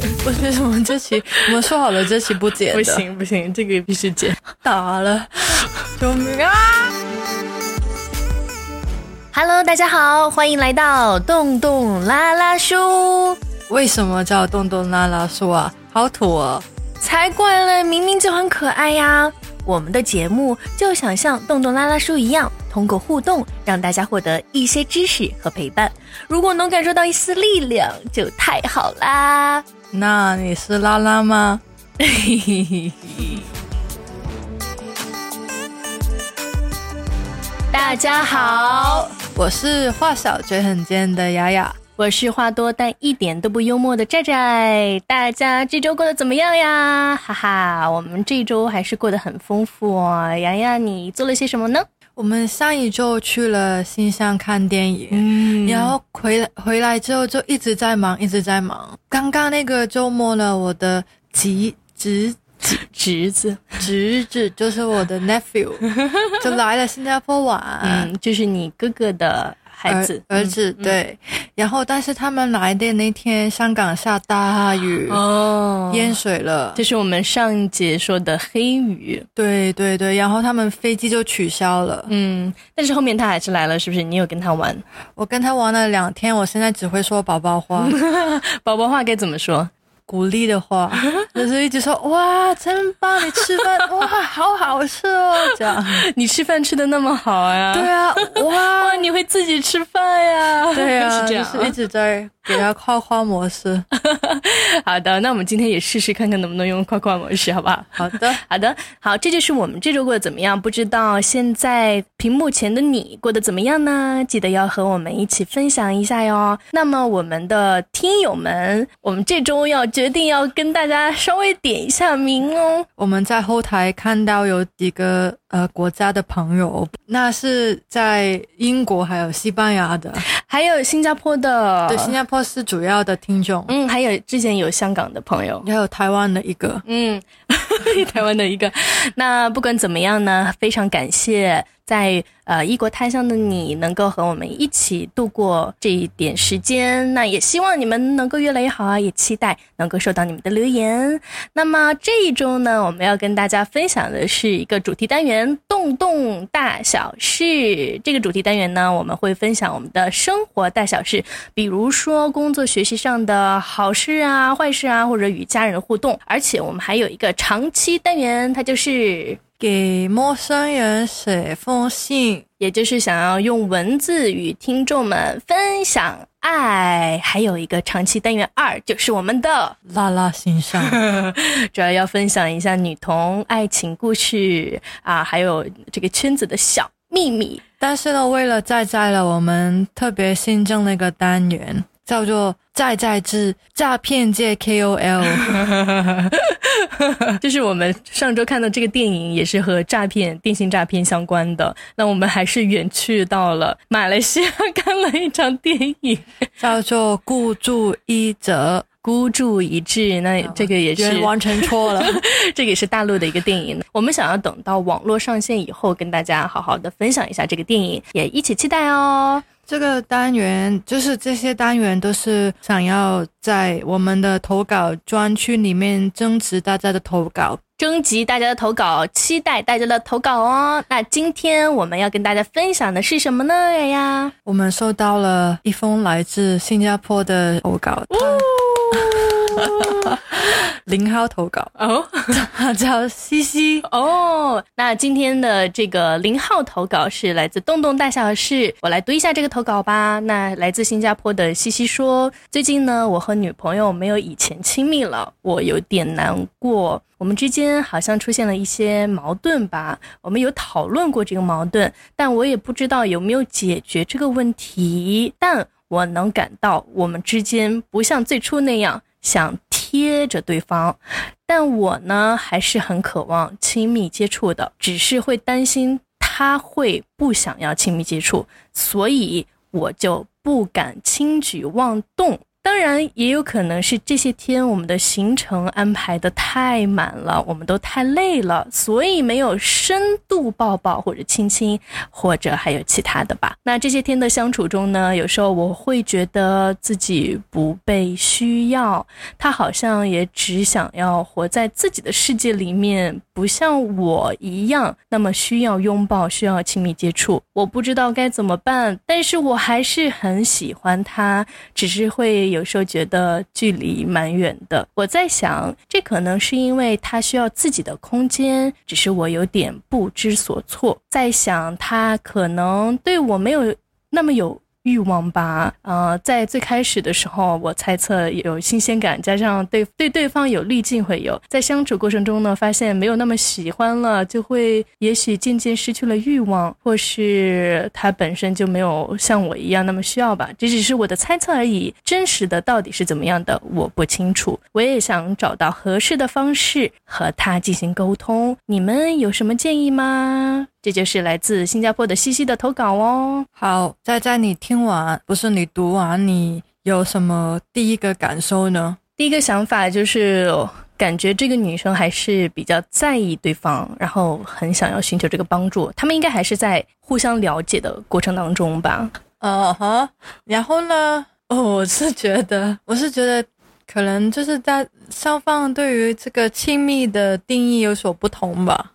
不是我们这期我们说好了这期不剪的，不行不行，这个必须剪。打了，救命啊！Hello，大家好，欢迎来到洞洞拉拉书。为什么叫洞洞拉拉叔啊？好土哦！才怪嘞，明明就很可爱呀！我们的节目就想像洞洞拉拉书一样，通过互动让大家获得一些知识和陪伴。如果能感受到一丝力量，就太好啦！那你是拉拉吗？大家好，我是话少嘴很尖的雅雅。我是话多但一点都不幽默的寨寨。大家这周过得怎么样呀？哈哈，我们这周还是过得很丰富哦。洋洋，你做了些什么呢？我们上一周去了新乡看电影，嗯然后回来回来之后就一直在忙，一直在忙。刚刚那个周末呢，我的侄侄侄子，侄子就是我的 nephew，就来了新加坡玩。嗯，就是你哥哥的孩子，儿儿子、嗯对，然后但是他们来的那天，香港下大雨，哦，淹水了。这是我们上一节说的黑雨，对对对，然后他们飞机就取消了。嗯，但是后面他还是来了，是不是？你有跟他玩？我跟他玩了两天，我现在只会说宝宝话，宝宝话该怎么说？鼓励的话，就是一直说哇，真棒，你吃饭 哇，好好吃哦，这样。你吃饭吃的那么好呀？对啊，哇，哇，你会自己吃饭呀？对啊，是这样啊。就是一直在给他夸夸模式。好的，那我们今天也试试看看能不能用夸夸模式，好不好？好的，好的，好，这就是我们这周过得怎么样？不知道现在屏幕前的你过得怎么样呢？记得要和我们一起分享一下哟。那么我们的听友们，我们这周要决定要跟大家稍微点一下名哦。我们在后台看到有几个呃国家的朋友，那是在英国还有西班牙的，还有新加坡的，对，新加坡是主要的听众，嗯，还有之前有香港的朋友。还有台湾的一个。嗯，台湾的一个。那不管怎么样呢，非常感谢在呃异国他乡的你能够和我们一起度过这一点时间。那也希望你们能够越来越好啊，也期待能够收到你们的留言。那么这一周呢，我们要跟大家分享的是一个主题单元“动动大小事”。这个主题单元呢，我们会分享我们的生活大小事，比如说工作学习上的好事啊、坏事啊，或者与家人互动。而且我们还有一个长期单元，它就是。给陌生人写封信，也就是想要用文字与听众们分享爱，还有一个长期单元二，就是我们的拉拉心上。主要要分享一下女童爱情故事啊，还有这个圈子的小秘密。但是呢，为了在在了，我们特别新增了一个单元，叫做“在在之诈骗界 KOL”。就是我们上周看到这个电影，也是和诈骗、电信诈骗相关的。那我们还是远去到了马来西亚看了一场电影，叫做“孤注一掷孤注一掷。那这个也”，是人完成错了。这个也是大陆的一个电影。我们想要等到网络上线以后，跟大家好好的分享一下这个电影，也一起期待哦。这个单元就是这些单元都是想要在我们的投稿专区里面征集大家的投稿。征集大家的投稿，期待大家的投稿哦。那今天我们要跟大家分享的是什么呢？呀呀，我们收到了一封来自新加坡的投稿，他 零号投稿，哦他 叫西西。哦，那今天的这个零号投稿是来自洞洞大小事，我来读一下这个投稿吧。那来自新加坡的西西说，最近呢，我和女朋友没有以前亲密了，我有点难过。我们之间好像出现了一些矛盾吧，我们有讨论过这个矛盾，但我也不知道有没有解决这个问题。但我能感到我们之间不像最初那样想贴着对方，但我呢还是很渴望亲密接触的，只是会担心他会不想要亲密接触，所以我就不敢轻举妄动。当然，也有可能是这些天我们的行程安排的太满了，我们都太累了，所以没有深度抱抱或者亲亲，或者还有其他的吧。那这些天的相处中呢，有时候我会觉得自己不被需要，他好像也只想要活在自己的世界里面，不像我一样那么需要拥抱，需要亲密接触。我不知道该怎么办，但是我还是很喜欢他，只是会。有时候觉得距离蛮远的，我在想，这可能是因为他需要自己的空间，只是我有点不知所措。在想他可能对我没有那么有。欲望吧，呃，在最开始的时候，我猜测有新鲜感，加上对对对方有滤镜会有，在相处过程中呢，发现没有那么喜欢了，就会也许渐渐失去了欲望，或是他本身就没有像我一样那么需要吧，这只是我的猜测而已，真实的到底是怎么样的，我不清楚。我也想找到合适的方式和他进行沟通，你们有什么建议吗？这就是来自新加坡的西西的投稿哦。好，在在你听完，不是你读完，你有什么第一个感受呢？第一个想法就是感觉这个女生还是比较在意对方，然后很想要寻求这个帮助。他们应该还是在互相了解的过程当中吧。嗯哼，然后呢？哦，我是觉得，我是觉得可能就是在双方对于这个亲密的定义有所不同吧。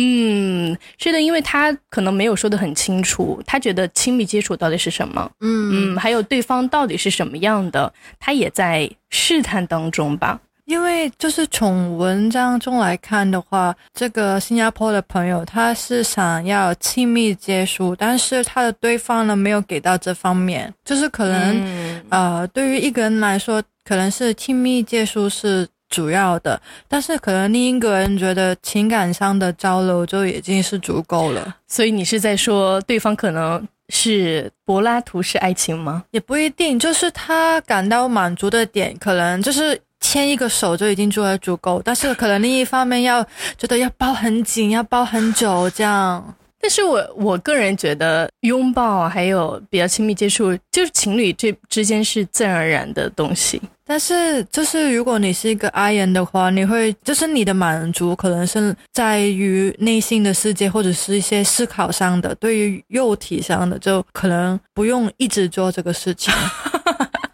嗯，是的，因为他可能没有说的很清楚，他觉得亲密接触到底是什么？嗯嗯，还有对方到底是什么样的，他也在试探当中吧。因为就是从文章中来看的话，这个新加坡的朋友他是想要亲密接触，但是他的对方呢没有给到这方面，就是可能呃，对于一个人来说，可能是亲密接触是。主要的，但是可能另一个人觉得情感上的交流就已经是足够了。所以你是在说对方可能是柏拉图式爱情吗？也不一定，就是他感到满足的点，可能就是牵一个手就已经做得足够。但是可能另一方面要觉得要抱很紧，要抱很久这样。但是我我个人觉得拥抱还有比较亲密接触，就是情侣这之间是自然而然的东西。但是，就是如果你是一个 I 人的话，你会就是你的满足可能是在于内心的世界，或者是一些思考上的，对于肉体上的，就可能不用一直做这个事情。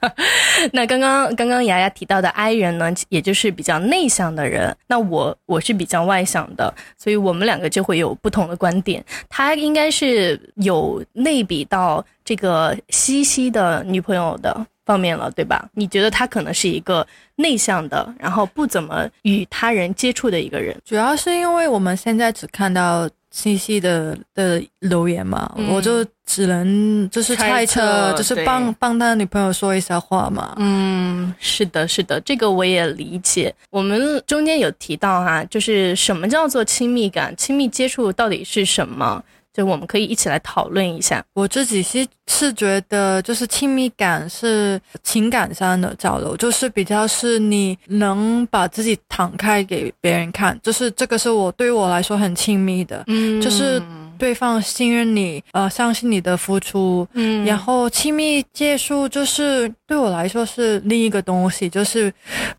那刚刚刚刚雅雅提到的 I 人呢，也就是比较内向的人。那我我是比较外向的，所以我们两个就会有不同的观点。他应该是有类比到这个西西的女朋友的。方面了，对吧？你觉得他可能是一个内向的，然后不怎么与他人接触的一个人？主要是因为我们现在只看到信息的的留言嘛，我就只能就是猜测，就是帮帮他女朋友说一下话嘛。嗯，是的，是的，这个我也理解。我们中间有提到哈，就是什么叫做亲密感？亲密接触到底是什么？就我们可以一起来讨论一下。我自己是是觉得，就是亲密感是情感上的交流，就是比较是你能把自己敞开给别人看，就是这个是我对于我来说很亲密的，嗯，就是对方信任你，呃，相信你的付出，嗯，然后亲密接触就是对我来说是另一个东西，就是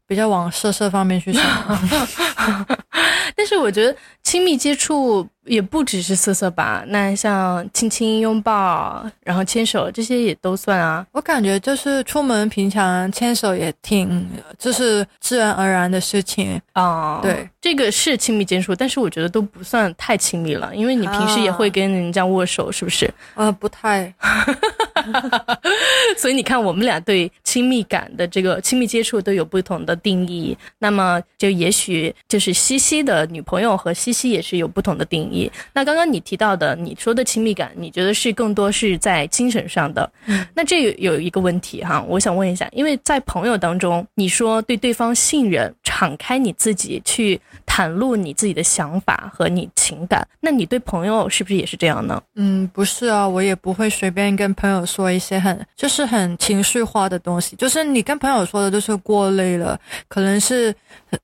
比较往色色方面去想。但是我觉得亲密接触也不只是色色吧，那像亲亲、拥抱，然后牵手这些也都算啊。我感觉就是出门平常牵手也挺，就是自然而然的事情啊。对，这个是亲密接触，但是我觉得都不算太亲密了，因为你平时也会跟人家握手，是不是？呃，不太。所以你看，我们俩对亲密感的这个亲密接触都有不同的定义。那么，就也许就是西西的女朋友和西西也是有不同的定义。那刚刚你提到的，你说的亲密感，你觉得是更多是在精神上的？那这有一个问题哈，我想问一下，因为在朋友当中，你说对对方信任，敞开你自己去袒露你自己的想法和你情感，那你对朋友是不是也是这样呢？嗯，不是啊，我也不会随便跟朋友说一些很。就是很情绪化的东西，就是你跟朋友说的，就是过累了，可能是，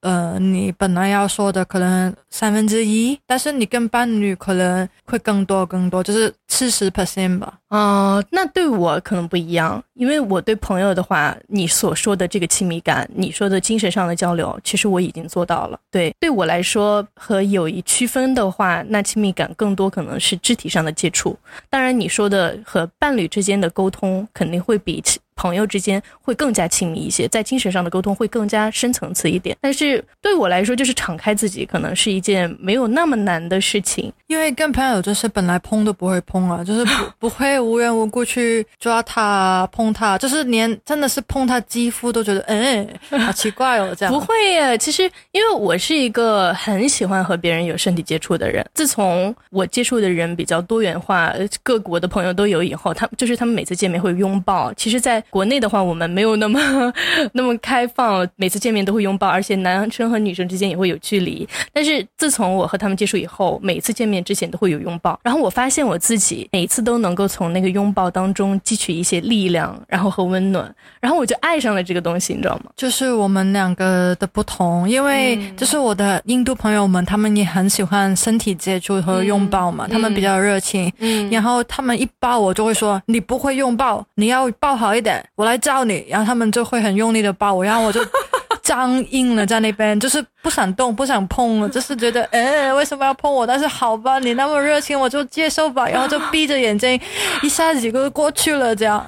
呃，你本来要说的可能三分之一，但是你跟伴侣可能会更多更多，就是四十 percent 吧。嗯，那对我可能不一样。因为我对朋友的话，你所说的这个亲密感，你说的精神上的交流，其实我已经做到了。对，对我来说和友谊区分的话，那亲密感更多可能是肢体上的接触。当然，你说的和伴侣之间的沟通肯定会比。朋友之间会更加亲密一些，在精神上的沟通会更加深层次一点。但是对我来说，就是敞开自己，可能是一件没有那么难的事情。因为跟朋友就是本来碰都不会碰啊，就是不不会无缘无故去抓他碰他，就是连真的是碰他肌肤都觉得，嗯，好奇怪哦，这样不会耶。其实因为我是一个很喜欢和别人有身体接触的人，自从我接触的人比较多元化，各国的朋友都有以后，他就是他们每次见面会拥抱。其实，在国内的话，我们没有那么 那么开放，每次见面都会拥抱，而且男生和女生之间也会有距离。但是自从我和他们接触以后，每次见面之前都会有拥抱，然后我发现我自己每一次都能够从那个拥抱当中汲取一些力量，然后和温暖，然后我就爱上了这个东西，你知道吗？就是我们两个的不同，因为就是我的印度朋友们，他们也很喜欢身体接触和拥抱嘛，他们比较热情，嗯，然后他们一抱我就会说你不会拥抱，你要抱好一点。我来叫你，然后他们就会很用力的抱我，然后我就 僵硬了在那边，就是不想动，不想碰了，就是觉得，哎，为什么要碰我？但是好吧，你那么热情，我就接受吧，然后就闭着眼睛，一下子就过去了，这样。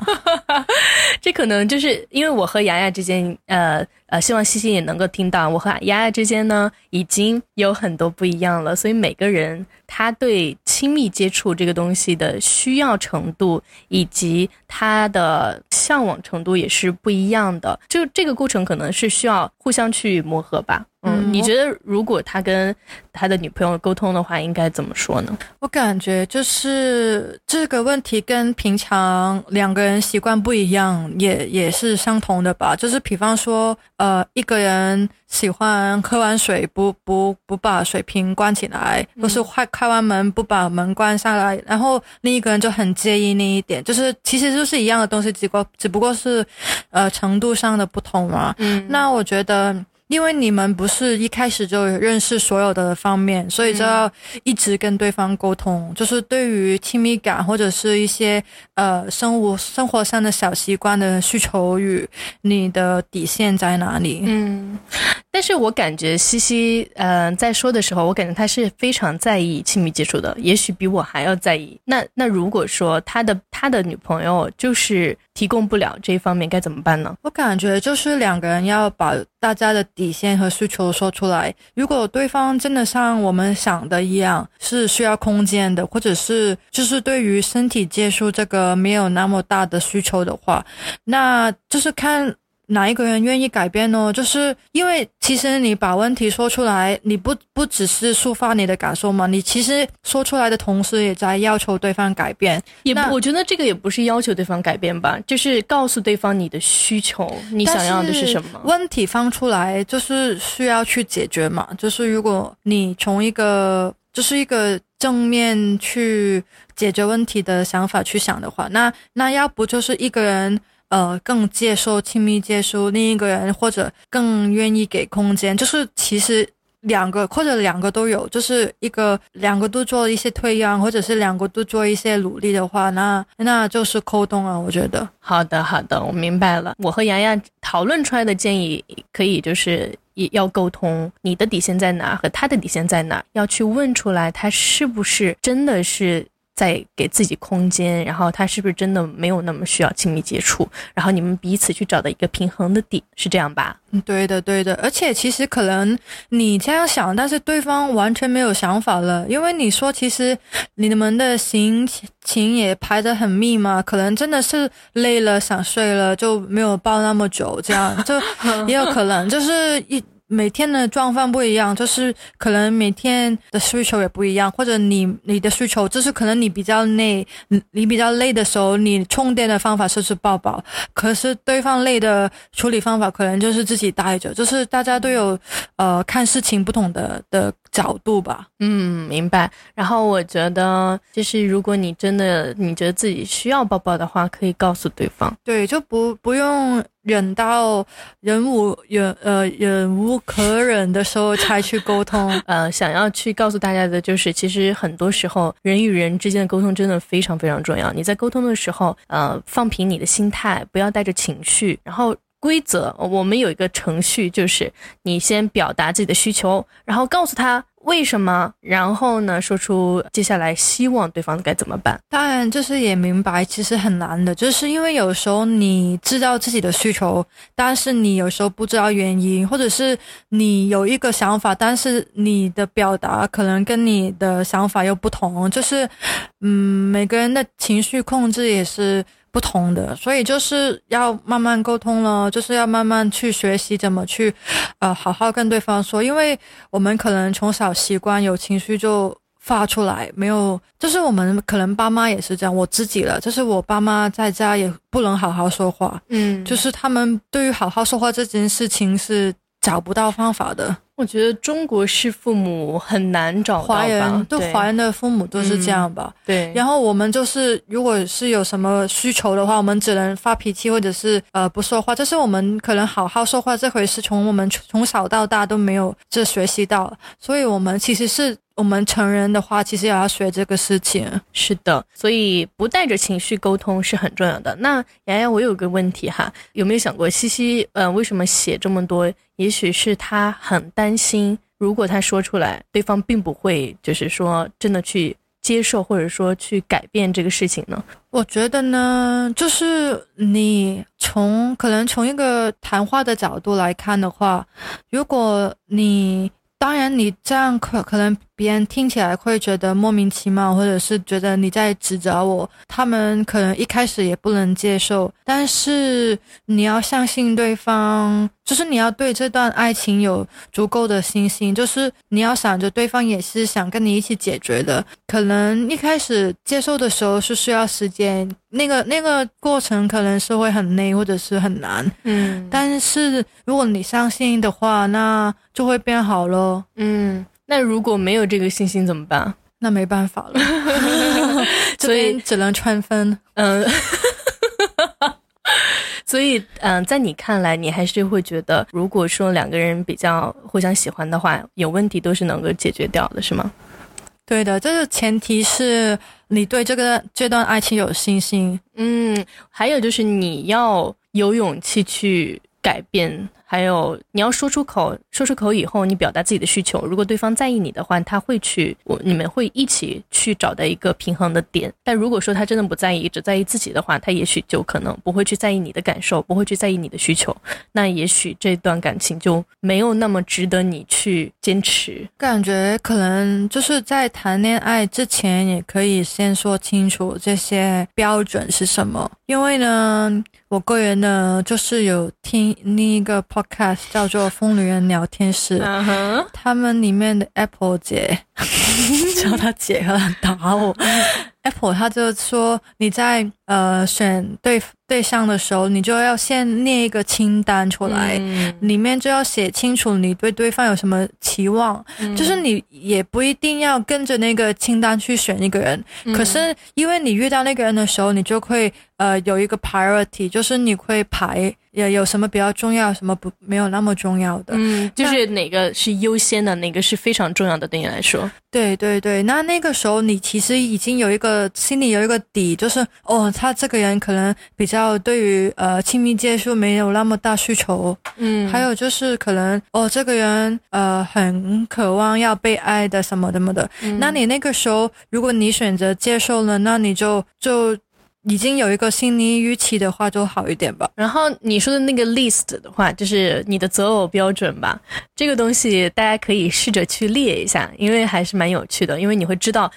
这可能就是因为我和雅雅之间，呃。呃，希望西西也能够听到，我和雅雅之间呢已经有很多不一样了，所以每个人他对亲密接触这个东西的需要程度以及他的向往程度也是不一样的，就这个过程可能是需要互相去磨合吧。嗯，你觉得如果他跟他的女朋友沟通的话，应该怎么说呢？我感觉就是这个问题跟平常两个人习惯不一样，也也是相同的吧。就是比方说，呃，一个人喜欢喝完水不不不把水瓶关起来，或是开开完门不把门关下来，然后另一个人就很介意那一点。就是其实就是一样的东西，只不过只不过是呃程度上的不同嘛。嗯，那我觉得。因为你们不是一开始就认识所有的方面，所以就要一直跟对方沟通。就是对于亲密感或者是一些呃生活生活上的小习惯的需求与你的底线在哪里？嗯，但是我感觉西西呃在说的时候，我感觉他是非常在意亲密接触的，也许比我还要在意。那那如果说他的他的女朋友就是提供不了这一方面，该怎么办呢？我感觉就是两个人要把大家的底。底线和需求说出来。如果对方真的像我们想的一样，是需要空间的，或者是就是对于身体接触这个没有那么大的需求的话，那就是看。哪一个人愿意改变呢？就是因为其实你把问题说出来，你不不只是抒发你的感受嘛，你其实说出来的同时也在要求对方改变。也，我觉得这个也不是要求对方改变吧，就是告诉对方你的需求，你想要的是什么。问题放出来就是需要去解决嘛。就是如果你从一个就是一个正面去解决问题的想法去想的话，那那要不就是一个人。呃，更接受亲密接触另一个人，或者更愿意给空间，就是其实两个或者两个都有，就是一个两个都做一些退让，或者是两个都做一些努力的话，那那就是沟通啊。我觉得好的，好的，我明白了。我和洋洋讨论出来的建议，可以就是也要沟通，你的底线在哪和他的底线在哪，要去问出来，他是不是真的是。在给自己空间，然后他是不是真的没有那么需要亲密接触？然后你们彼此去找到一个平衡的点，是这样吧？嗯，对的，对的。而且其实可能你这样想，但是对方完全没有想法了，因为你说其实你们的行情也排得很密嘛，可能真的是累了想睡了就没有抱那么久，这样就也有可能就是一。每天的状况不一样，就是可能每天的需求也不一样，或者你你的需求就是可能你比较累，你比较累的时候，你充电的方法就是抱抱，可是对方累的处理方法可能就是自己待着，就是大家都有呃看事情不同的的。角度吧。嗯，明白。然后我觉得，就是如果你真的你觉得自己需要抱抱的话，可以告诉对方。对，就不不用忍到忍无忍呃忍无可忍的时候才去沟通。呃，想要去告诉大家的就是，其实很多时候人与人之间的沟通真的非常非常重要。你在沟通的时候，呃，放平你的心态，不要带着情绪，然后。规则，我们有一个程序，就是你先表达自己的需求，然后告诉他为什么，然后呢，说出接下来希望对方该怎么办。当然，就是也明白，其实很难的，就是因为有时候你知道自己的需求，但是你有时候不知道原因，或者是你有一个想法，但是你的表达可能跟你的想法又不同，就是，嗯，每个人的情绪控制也是。不同的，所以就是要慢慢沟通了，就是要慢慢去学习怎么去，呃，好好跟对方说，因为我们可能从小习惯有情绪就发出来，没有，就是我们可能爸妈也是这样，我自己了，就是我爸妈在家也不能好好说话，嗯，就是他们对于好好说话这件事情是找不到方法的。我觉得中国式父母很难找到华人，对华人的父母都是这样吧？对。然后我们就是，如果是有什么需求的话，我们只能发脾气，或者是呃不说话。就是我们可能好好说话这回是，从我们从小到大都没有这学习到，所以我们其实是。我们成人的话，其实也要学这个事情。是的，所以不带着情绪沟通是很重要的。那洋洋，我有个问题哈，有没有想过西西，呃，为什么写这么多？也许是他很担心，如果他说出来，对方并不会，就是说真的去接受，或者说去改变这个事情呢？我觉得呢，就是你从可能从一个谈话的角度来看的话，如果你。当然，你这样可可能别人听起来会觉得莫名其妙，或者是觉得你在指责我。他们可能一开始也不能接受，但是你要相信对方，就是你要对这段爱情有足够的信心，就是你要想着对方也是想跟你一起解决的。可能一开始接受的时候是需要时间，那个那个过程可能是会很累或者是很难，嗯。但是如果你相信的话，那就会变好了。嗯，那如果没有这个信心怎么办？那没办法了，所以只能穿分。嗯，所以嗯，在你看来，你还是会觉得，如果说两个人比较互相喜欢的话，有问题都是能够解决掉的，是吗？对的，这个前提是你对这个这段爱情有信心。嗯，还有就是你要有勇气去改变。还有，你要说出口，说出口以后，你表达自己的需求。如果对方在意你的话，他会去，我你们会一起去找到一个平衡的点。但如果说他真的不在意，只在意自己的话，他也许就可能不会去在意你的感受，不会去在意你的需求。那也许这段感情就没有那么值得你去坚持。感觉可能就是在谈恋爱之前，也可以先说清楚这些标准是什么。因为呢，我个人呢，就是有听另一个 podcast 叫做《疯女人聊天室》，他们里面的 Apple 姐 叫她姐，很打我。Apple 他就说你在呃选对对象的时候，你就要先列一个清单出来，里面就要写清楚你对对方有什么期望，就是你也不一定要跟着那个清单去选一个人，可是因为你遇到那个人的时候，你就会呃有一个 priority，就是你会排。有有什么比较重要，什么不没有那么重要的？嗯，就是哪个是优先的，哪个是非常重要的对你来说？对对对，那那个时候你其实已经有一个心里有一个底，就是哦，他这个人可能比较对于呃亲密接触没有那么大需求，嗯，还有就是可能哦这个人呃很渴望要被爱的什么什么的，那你那个时候如果你选择接受了，那你就就。已经有一个心理预期的话，就好一点吧。然后你说的那个 list 的话，就是你的择偶标准吧。这个东西大家可以试着去列一下，因为还是蛮有趣的。因为你会知道，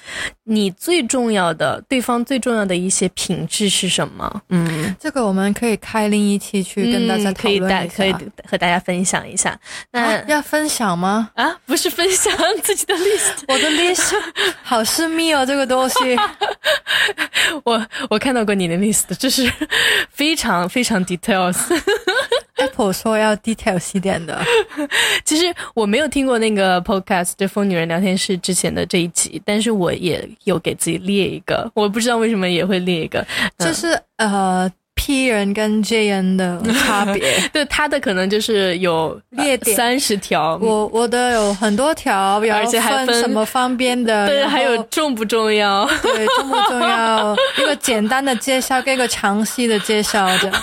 你最重要的对方最重要的一些品质是什么。嗯，这个我们可以开另一期去跟大家讨论一下，可以和大家分享一下。那要分享吗？啊，不是分享自己的 list，我的 list 好私密哦，这个东西。我我看。到过你的 list，就是非常非常 details。Apple 说要 details 一点的。其实我没有听过那个 podcast《这疯女人聊天室》之前的这一集，但是我也有给自己列一个，我不知道为什么也会列一个，就是呃。P 人跟 J 人的差别，对他的可能就是有列点三十条，我我的有很多条，而且还分什么方便的，对，还有重不重要，对，重不重要，一个简单的介绍跟一个详细的介绍这样。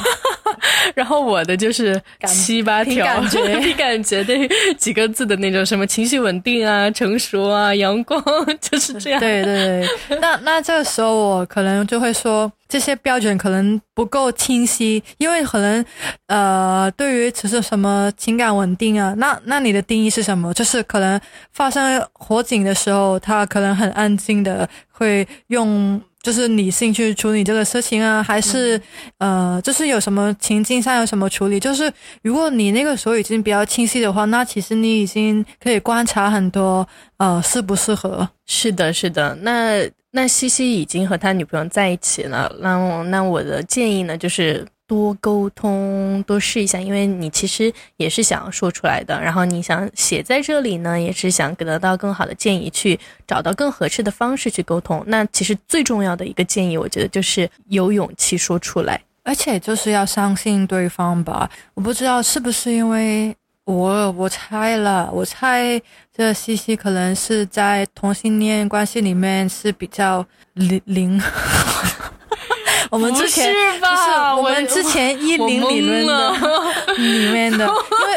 然后我的就是七八条，感觉，你感觉对几个字的那种，什么情绪稳定啊、成熟啊、阳光，就是这样。对对对，那那这个时候我可能就会说。这些标准可能不够清晰，因为可能，呃，对于只是什么情感稳定啊，那那你的定义是什么？就是可能发生火警的时候，他可能很安静的会用就是理性去处理这个事情啊，还是呃，就是有什么情境上有什么处理？就是如果你那个时候已经比较清晰的话，那其实你已经可以观察很多，呃，适不适合？是的，是的，那。那西西已经和他女朋友在一起了，那我那我的建议呢，就是多沟通，多试一下，因为你其实也是想说出来的，然后你想写在这里呢，也是想得到更好的建议，去找到更合适的方式去沟通。那其实最重要的一个建议，我觉得就是有勇气说出来，而且就是要相信对方吧。我不知道是不是因为。我我猜了，我猜这西西可能是在同性恋关系里面是比较零零。我们之前是吧？我们之前一零理论的 里面的，因为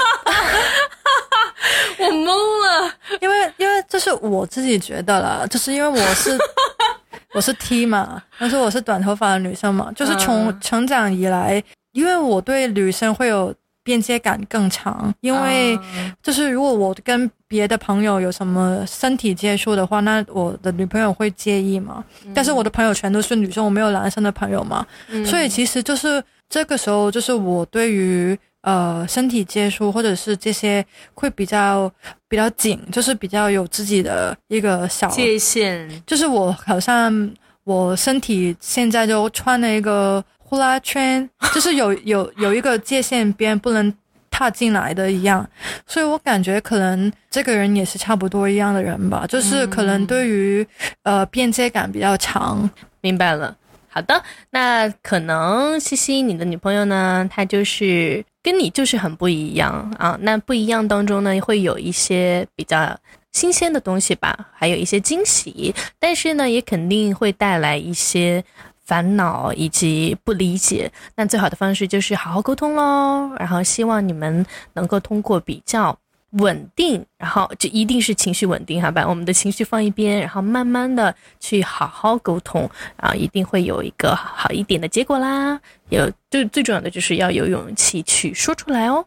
我懵了，因为因为这是我自己觉得了，就是因为我是 我是 T 嘛，但是我是短头发的女生嘛，就是从成长以来，因为我对女生会有。边界感更长，因为就是如果我跟别的朋友有什么身体接触的话，那我的女朋友会介意嘛？但是我的朋友全都是女生，我没有男生的朋友嘛，所以其实就是这个时候，就是我对于呃身体接触或者是这些会比较比较紧，就是比较有自己的一个小界限，就是我好像我身体现在就穿了一个。呼啦圈就是有有有一个界限边不能踏进来的一样，所以我感觉可能这个人也是差不多一样的人吧，就是可能对于呃边界感比较强。明白了，好的，那可能西西你的女朋友呢，她就是跟你就是很不一样啊。那不一样当中呢，会有一些比较新鲜的东西吧，还有一些惊喜，但是呢，也肯定会带来一些。烦恼以及不理解，那最好的方式就是好好沟通喽。然后希望你们能够通过比较稳定，然后就一定是情绪稳定哈，把我们的情绪放一边，然后慢慢的去好好沟通，然后一定会有一个好一点的结果啦。有最最重要的就是要有勇气去说出来哦。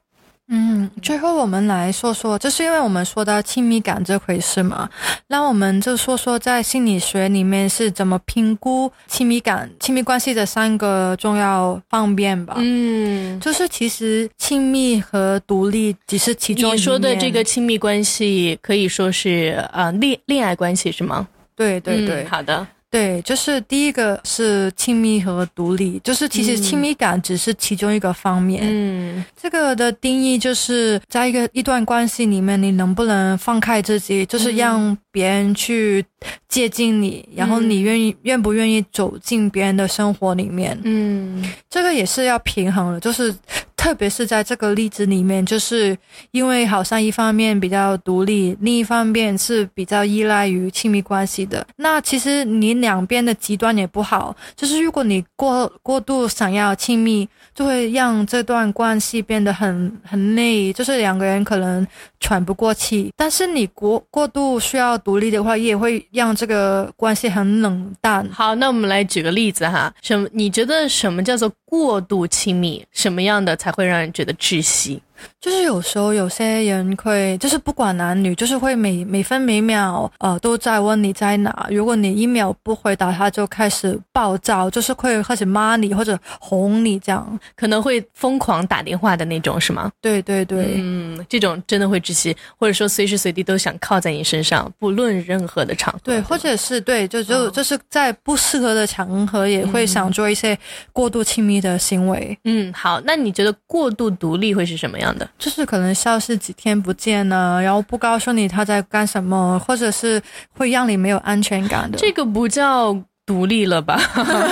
嗯，最后我们来说说，就是因为我们说到亲密感这回事嘛，那我们就说说在心理学里面是怎么评估亲密感、亲密关系的三个重要方面吧。嗯，就是其实亲密和独立只是其中。你说的这个亲密关系可以说是呃恋恋爱关系是吗？对对对，好的。对，就是第一个是亲密和独立，就是其实亲密感只是其中一个方面。嗯，这个的定义就是在一个一段关系里面，你能不能放开自己，就是让别人去接近你，然后你愿意愿不愿意走进别人的生活里面。嗯，这个也是要平衡的，就是。特别是在这个例子里面，就是因为好像一方面比较独立，另一方面是比较依赖于亲密关系的。那其实你两边的极端也不好，就是如果你过过度想要亲密，就会让这段关系变得很很累，就是两个人可能喘不过气。但是你过过度需要独立的话，也会让这个关系很冷淡。好，那我们来举个例子哈，什么？你觉得什么叫做过度亲密？什么样的才？会让人觉得窒息。就是有时候有些人会，就是不管男女，就是会每每分每秒，呃，都在问你在哪。如果你一秒不回答，他就开始暴躁，就是会开始骂你或者哄你这样，可能会疯狂打电话的那种，是吗？对对对，嗯，这种真的会窒息，或者说随时随地都想靠在你身上，不论任何的场合。对，或者是对，就就就是在不适合的场合也会想做一些过度亲密的行为。嗯，好，那你觉得过度独立会是什么样的？就是可能消失几天不见呢，然后不告诉你他在干什么，或者是会让你没有安全感的。这个不叫独立了吧？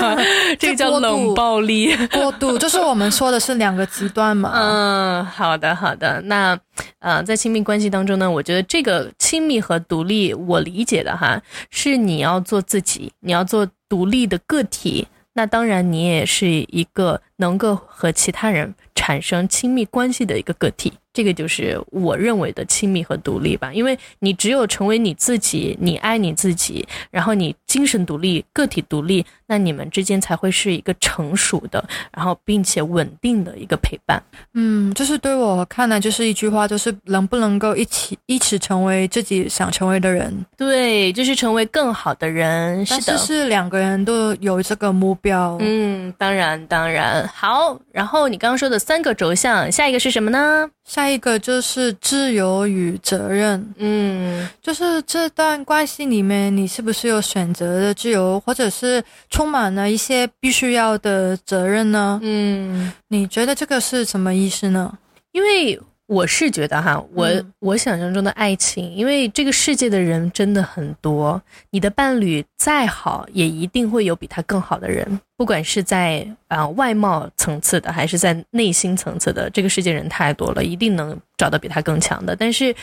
这个叫冷暴力。过度就是我们说的是两个极端嘛。嗯，好的好的。那呃，在亲密关系当中呢，我觉得这个亲密和独立，我理解的哈，是你要做自己，你要做独立的个体。那当然，你也是一个能够和其他人产生亲密关系的一个个体。这个就是我认为的亲密和独立吧，因为你只有成为你自己，你爱你自己，然后你精神独立、个体独立，那你们之间才会是一个成熟的，然后并且稳定的一个陪伴。嗯，就是对我看来，就是一句话，就是能不能够一起一起成为自己想成为的人？对，就是成为更好的人。是的，是两个人都有这个目标。嗯，当然，当然。好，然后你刚刚说的三个轴向，下一个是什么呢？下一个就是自由与责任，嗯，就是这段关系里面，你是不是有选择的自由，或者是充满了一些必须要的责任呢？嗯，你觉得这个是什么意思呢？因为。我是觉得哈，我我想象中的爱情，因为这个世界的人真的很多，你的伴侣再好，也一定会有比他更好的人，不管是在啊外貌层次的，还是在内心层次的，这个世界人太多了，一定能找到比他更强的。但是，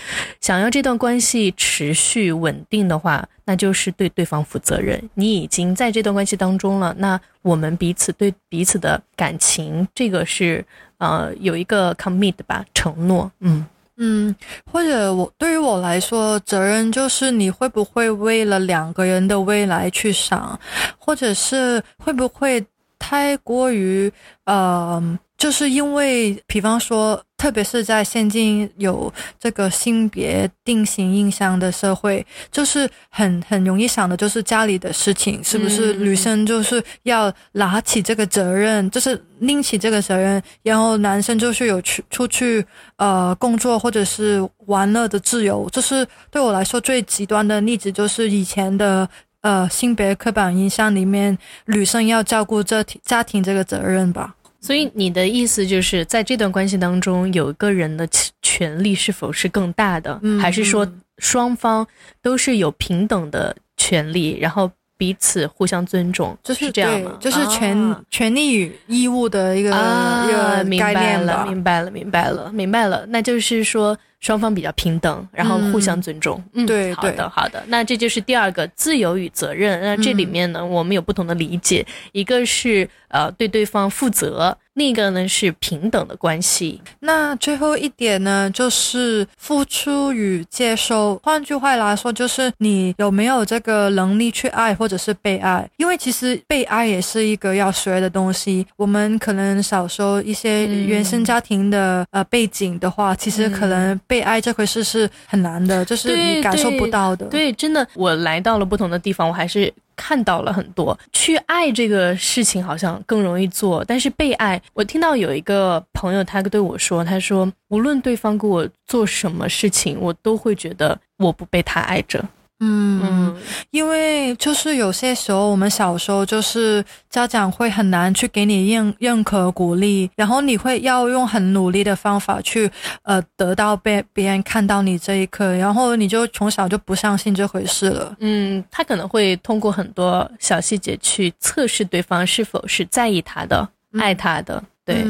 想要这段关系持续稳定的话，那就是对对方负责任。你已经在这段关系当中了，那我们彼此对彼此的感情，这个是。呃，有一个 commit 吧，承诺，嗯嗯，或者我对于我来说，责任就是你会不会为了两个人的未来去想，或者是会不会太过于呃。就是因为，比方说，特别是在现今有这个性别定型印象的社会，就是很很容易想的，就是家里的事情是不是女生就是要拿起这个责任，就是拎起这个责任，然后男生就是有去出去呃工作或者是玩乐的自由。就是对我来说最极端的例子，就是以前的呃性别刻板印象里面，女生要照顾这家庭这个责任吧。所以你的意思就是在这段关系当中，有一个人的权利是否是更大的，还是说双方都是有平等的权利，然后彼此互相尊重，就是这样吗？就是权权利与义务的一个一个概念了，明白了，明白了，明白了。那就是说双方比较平等，然后互相尊重。嗯，对，好的，好的。那这就是第二个自由与责任。那这里面呢，我们有不同的理解，一个是。呃，对对方负责，另一个呢是平等的关系。那最后一点呢，就是付出与接收。换句话来说，就是你有没有这个能力去爱，或者是被爱？因为其实被爱也是一个要学的东西。我们可能小时候一些原生家庭的呃背景的话，其实可能被爱这回事是很难的，就是你感受不到的。对，真的，我来到了不同的地方，我还是。看到了很多，去爱这个事情好像更容易做，但是被爱，我听到有一个朋友他对我说，他说无论对方给我做什么事情，我都会觉得我不被他爱着。嗯，因为就是有些时候，我们小时候就是家长会很难去给你认认可鼓励，然后你会要用很努力的方法去呃得到被别人看到你这一刻，然后你就从小就不相信这回事了。嗯，他可能会通过很多小细节去测试对方是否是在意他的、爱他的。对，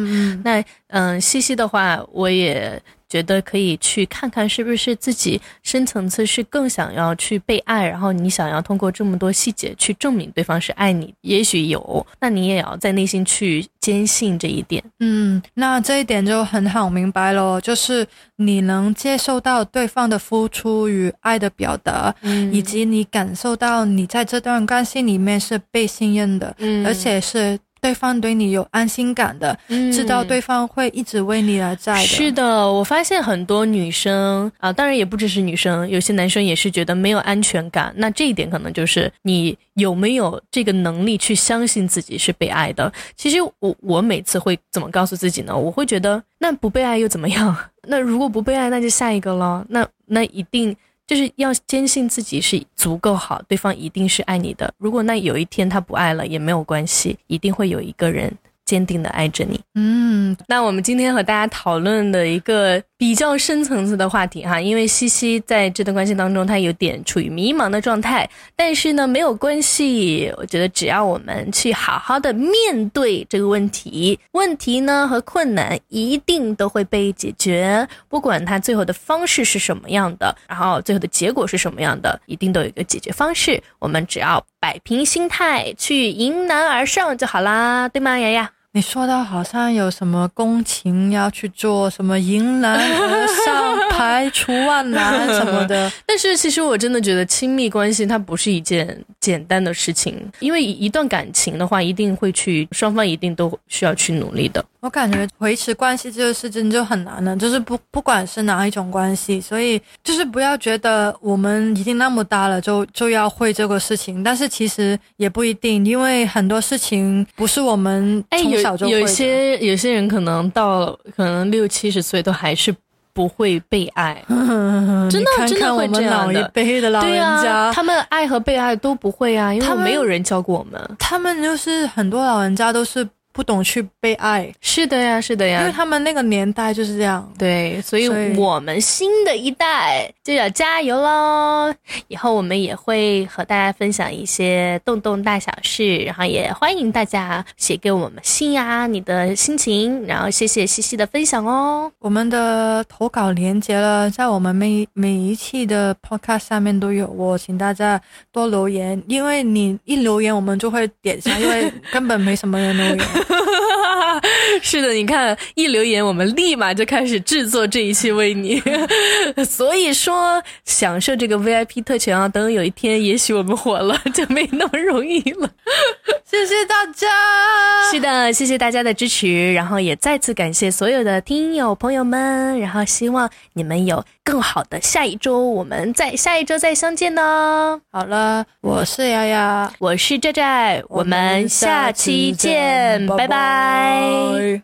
那嗯，西西的话，我也。觉得可以去看看是不是自己深层次是更想要去被爱，然后你想要通过这么多细节去证明对方是爱你，也许有，那你也要在内心去坚信这一点。嗯，那这一点就很好明白了，就是你能接受到对方的付出与爱的表达，以及你感受到你在这段关系里面是被信任的，而且是。对方对你有安心感的，嗯知道对方会一直为你而在的。是的，我发现很多女生啊，当然也不只是女生，有些男生也是觉得没有安全感。那这一点可能就是你有没有这个能力去相信自己是被爱的。其实我我每次会怎么告诉自己呢？我会觉得那不被爱又怎么样？那如果不被爱，那就下一个了。那那一定。就是要坚信自己是足够好，对方一定是爱你的。如果那有一天他不爱了也没有关系，一定会有一个人坚定的爱着你。嗯，那我们今天和大家讨论的一个比较深层次的话题哈，因为西西在这段关系当中，她有点处于迷茫的状态，但是呢没有关系，我觉得只要我们去好好的面对这个问题，问题呢和困难一定都会被解决，不管它最后的方式是什么样的，然后最后的结果是什么样的，一定都有一个解决方式，我们只要摆平心态去迎难而上就好啦，对吗，雅雅？你说到好像有什么工情要去做，什么迎难而上、排除万难 什么的。但是其实我真的觉得亲密关系它不是一件简单的事情，因为一段感情的话，一定会去双方一定都需要去努力的。我感觉维持关系这个事情就很难了，就是不不管是哪一种关系，所以就是不要觉得我们已经那么大了就就要会这个事情，但是其实也不一定，因为很多事情不是我们从有有些有些人可能到可能六七十岁都还是不会被爱，真的看真的我们老一这样的。辈的老人对家，啊，他们爱和被爱都不会啊，因为他没有人教过我们。他们就是很多老人家都是不懂去被爱，是的呀，是的呀，因为他们那个年代就是这样。对，所以我们新的一代就要加油喽！以后我们也会和大家分享一些动动大小事，然后也欢迎大家写给我们信啊，你的心情，然后谢谢西西的分享哦。我们的投稿连接了，在我们每每一期的 podcast 下面都有我，请大家多留言，因为你一留言我们就会点下，因为根本没什么人留言。是的，你看一留言，我们立马就开始制作这一期为你。所以说，享受这个 VIP 特权啊，等有一天，也许我们火了，就没那么容易了。谢谢大家，是的，谢谢大家的支持，然后也再次感谢所有的听友朋友们，然后希望你们有更好的下一周，我们在下一周再相见呢。好了，我是丫丫，我是寨寨，我们下期见，拜拜 know